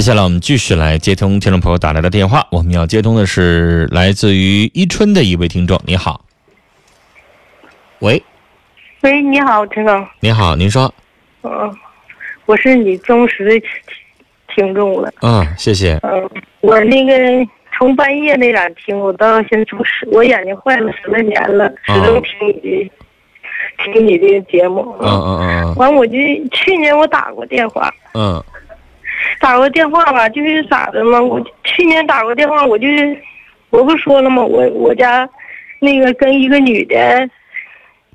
接下来我们继续来接通听众朋友打来的电话，我们要接通的是来自于伊春的一位听众，你好。喂，喂，你好，陈总。你好，您说。嗯，我是你忠实的听众了。嗯，谢谢。嗯，我那个从半夜那点听，我到现在十，我眼睛坏了十来年了，始终听你的，听你的节目。嗯嗯嗯。完，我就去年我打过电话。嗯。打过电话吧，就是咋的嘛？我去年打过电话，我就是，我不说了吗？我我家那个跟一个女的，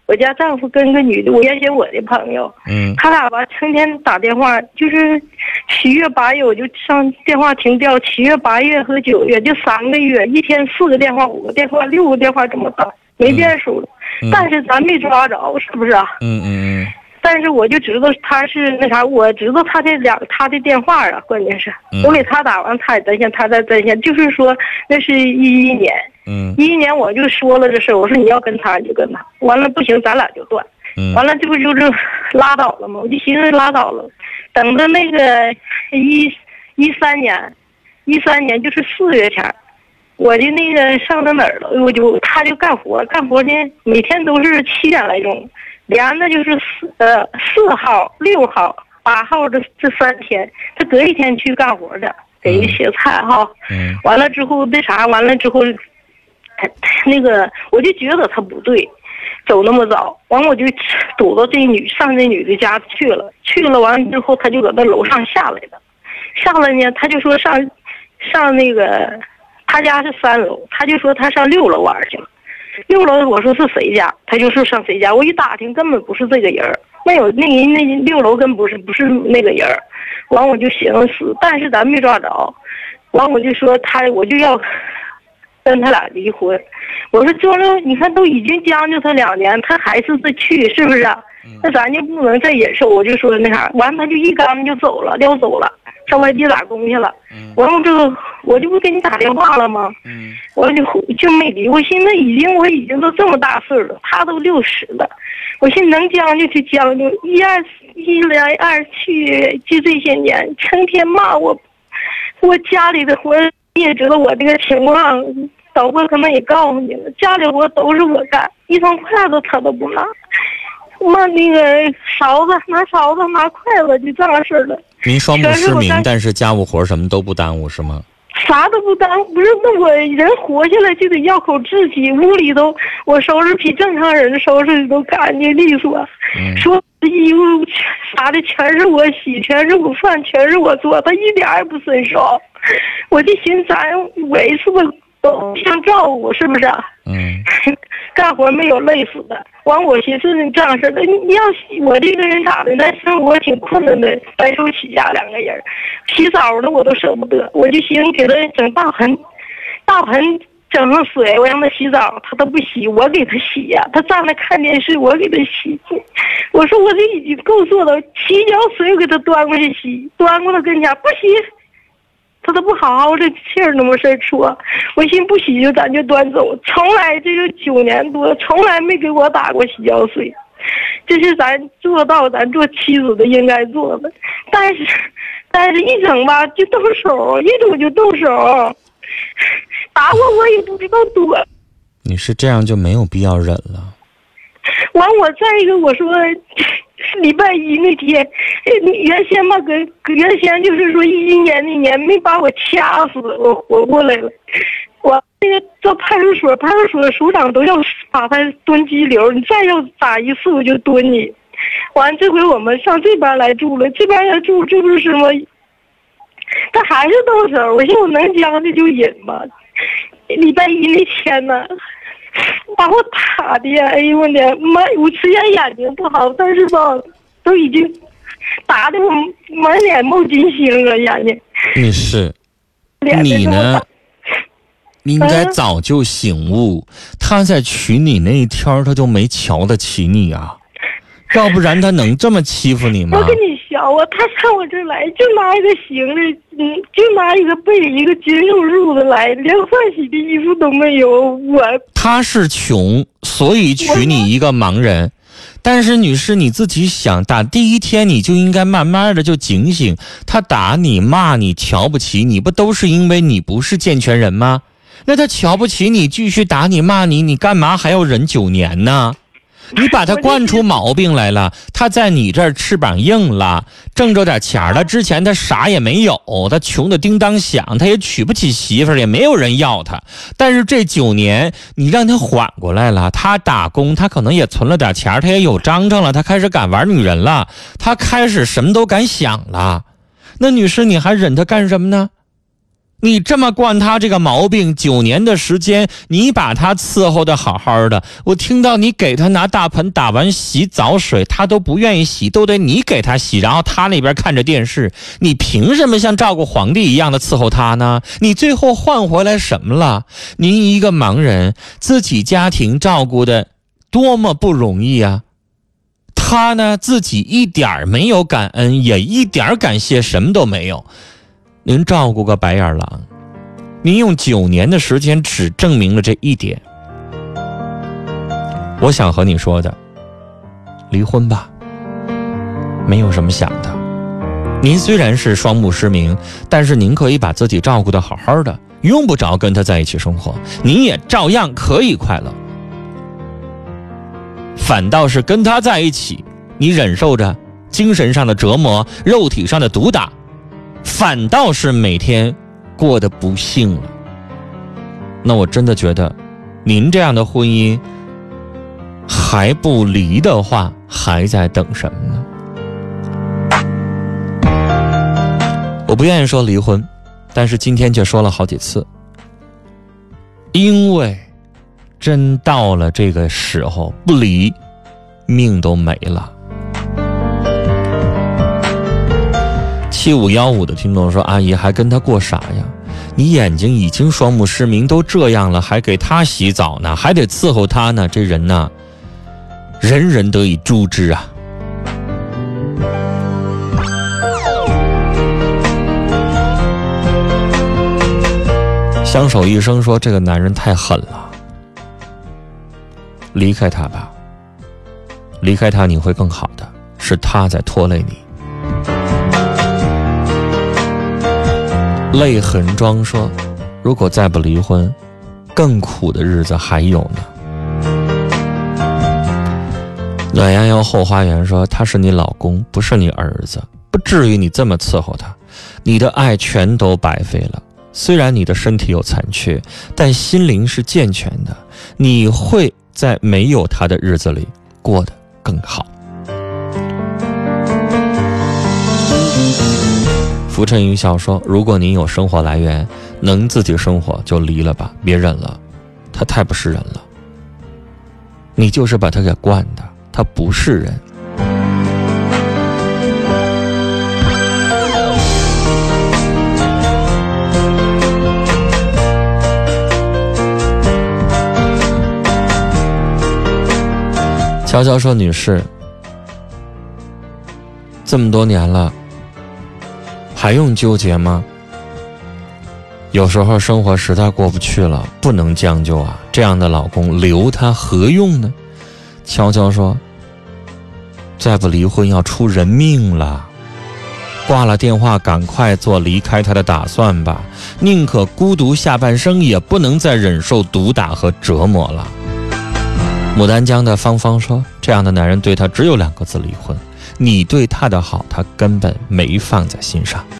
我家丈夫跟个女的，我原先我的朋友，嗯，他俩吧成天打电话，就是七月八月我就上电话停掉，七月八月和九月就三个月，一天四个电话，五个电话，六个电话这么打，没变数了。但是咱没抓着，是不是啊？嗯嗯嗯。但是我就知道他是那啥，我知道他的两他的电话啊，关键是我给他打完，他也在线，他在在线，就是说那是一一年，嗯，一一年我就说了这事我说你要跟他你就跟他，完了不行咱俩就断，嗯，完了这不就是拉倒了吗？我就寻思拉倒了，等到那个一一三年，一三年就是四月前，我的那个上到哪儿了，我就他就干活干活呢，每天都是七点来钟。连着就是四呃四号、六号、八号这这三天，他隔一天去干活的，给人写菜哈。嗯。完了之后那啥，完了之后，他那个我就觉得他不对，走那么早。完我就堵到这女上这女的家去了，去了完了之后他就搁那楼上下来了，下来呢他就说上上那个他家是三楼，他就说他上六楼玩去了。六楼，我说是谁家，他就说上谁家。我一打听，根本不是这个人没有那人那六楼根本不是不是那个人完我就寻思，但是咱没抓着，完我就说他，我就要跟他俩离婚。我说这了，你看都已经将就他两年，他还是这去，是不是？那咱就不能再忍受。我就说那啥，完他就一竿子就走了，撂走了。上外地打工去了，完了这个我就不给你打电话了吗？嗯我就就没理。我现在已经我已经都这么大岁了，他都六十了，我现在能将就就将就，一二一来二去，就这些年成天骂我，我家里的活你也知道我这个情况，导播可能也告诉你了，家里活都是我干，一双筷子他都不拿。拿那个勺子，拿勺子，拿筷子，就这样式儿的。您双目失明，但是家务活什么都不耽误，是吗？啥都不耽误，不是那我人活下来就得要口志气，屋里都我收拾比正常人收拾的都干净利索。说衣服啥的全是我洗，全是我饭，全是我做，他一点也不伸手。我就寻思，咱我是不是都相照顾，是不是？嗯。干活没有累死的。完，我寻思这样式的，你要我这个人咋的呢？生活挺困难的，白手起家两个人，洗澡的我都舍不得。我就寻思给他整大盆，大盆整上水，我让他洗澡，他都不洗，我给他洗呀。他站那看电视，我给他洗。我说我这已经够做的，洗脚水我给他端过去洗，端过来跟前不洗。他都不好好的气儿那么事儿说，我寻不洗就咱就端走，从来这就九年多，从来没给我打过洗脚水，这是咱做到咱做妻子的应该做的。但是，但是一整吧就动手，一整就动手，打我我也不知道躲。你是这样就没有必要忍了。完，我再一个我说。礼拜一那天，原先吧，搁原先就是说一一年那年没把我掐死，我活过来了。我那个到派出所，派出所署长都要把他蹲拘留，你再要打一次我就蹲你。完这回我们上这边来住了，这边来住这不是什么？他还是动手，我寻我能将就就忍吧。礼拜一那天呢？把我打的呀，哎呦我的妈！我虽然眼睛不好，但是吧，都已经打的我满脸冒金星了，眼睛。你是，你呢？应该早就醒悟，他在娶你那一天，他就没瞧得起你啊，要不然他能这么欺负你吗？我跟你小啊，他上我这来就拿一个行李，嗯，就拿一个被一个军用褥子来，连换洗的衣服都没有。我他是穷，所以娶你一个盲人。但是女士，你自己想，打第一天你就应该慢慢的就警醒。他打你、骂你、瞧不起你，不都是因为你不是健全人吗？那他瞧不起你，继续打你、骂你，你干嘛还要忍九年呢？你把他惯出毛病来了，他在你这儿翅膀硬了，挣着点钱了。之前他啥也没有，他穷的叮当响，他也娶不起媳妇，也没有人要他。但是这九年，你让他缓过来了，他打工，他可能也存了点钱，他也有章程了，他开始敢玩女人了，他开始什么都敢想了。那女士，你还忍他干什么呢？你这么惯他这个毛病，九年的时间，你把他伺候的好好的。我听到你给他拿大盆打完洗澡水，他都不愿意洗，都得你给他洗。然后他那边看着电视，你凭什么像照顾皇帝一样的伺候他呢？你最后换回来什么了？您一个盲人，自己家庭照顾的多么不容易啊！他呢，自己一点没有感恩，也一点感谢，什么都没有。您照顾个白眼狼，您用九年的时间只证明了这一点。我想和你说的，离婚吧，没有什么想的。您虽然是双目失明，但是您可以把自己照顾的好好的，用不着跟他在一起生活，您也照样可以快乐。反倒是跟他在一起，你忍受着精神上的折磨，肉体上的毒打。反倒是每天过得不幸了。那我真的觉得，您这样的婚姻还不离的话，还在等什么呢？我不愿意说离婚，但是今天却说了好几次，因为真到了这个时候，不离，命都没了。七五幺五的听众说：“阿姨还跟他过啥呀？你眼睛已经双目失明，都这样了，还给他洗澡呢，还得伺候他呢。这人呐，人人得以诛之啊！”相守一生说：“这个男人太狠了，离开他吧，离开他你会更好的，是他在拖累你。”泪痕妆说：“如果再不离婚，更苦的日子还有呢。”暖洋洋后花园说：“他是你老公，不是你儿子，不至于你这么伺候他，你的爱全都白费了。虽然你的身体有残缺，但心灵是健全的，你会在没有他的日子里过得更好。”浮沉一笑说：“如果您有生活来源，能自己生活，就离了吧，别忍了，他太不是人了。你就是把他给惯的，他不是人。”悄悄说：“女士，这么多年了。”还用纠结吗？有时候生活实在过不去了，不能将就啊！这样的老公留他何用呢？悄悄说：“再不离婚要出人命了。”挂了电话，赶快做离开他的打算吧。宁可孤独下半生，也不能再忍受毒打和折磨了。牡丹江的芳芳说：“这样的男人对她只有两个字：离婚。”你对他的好，他根本没放在心上。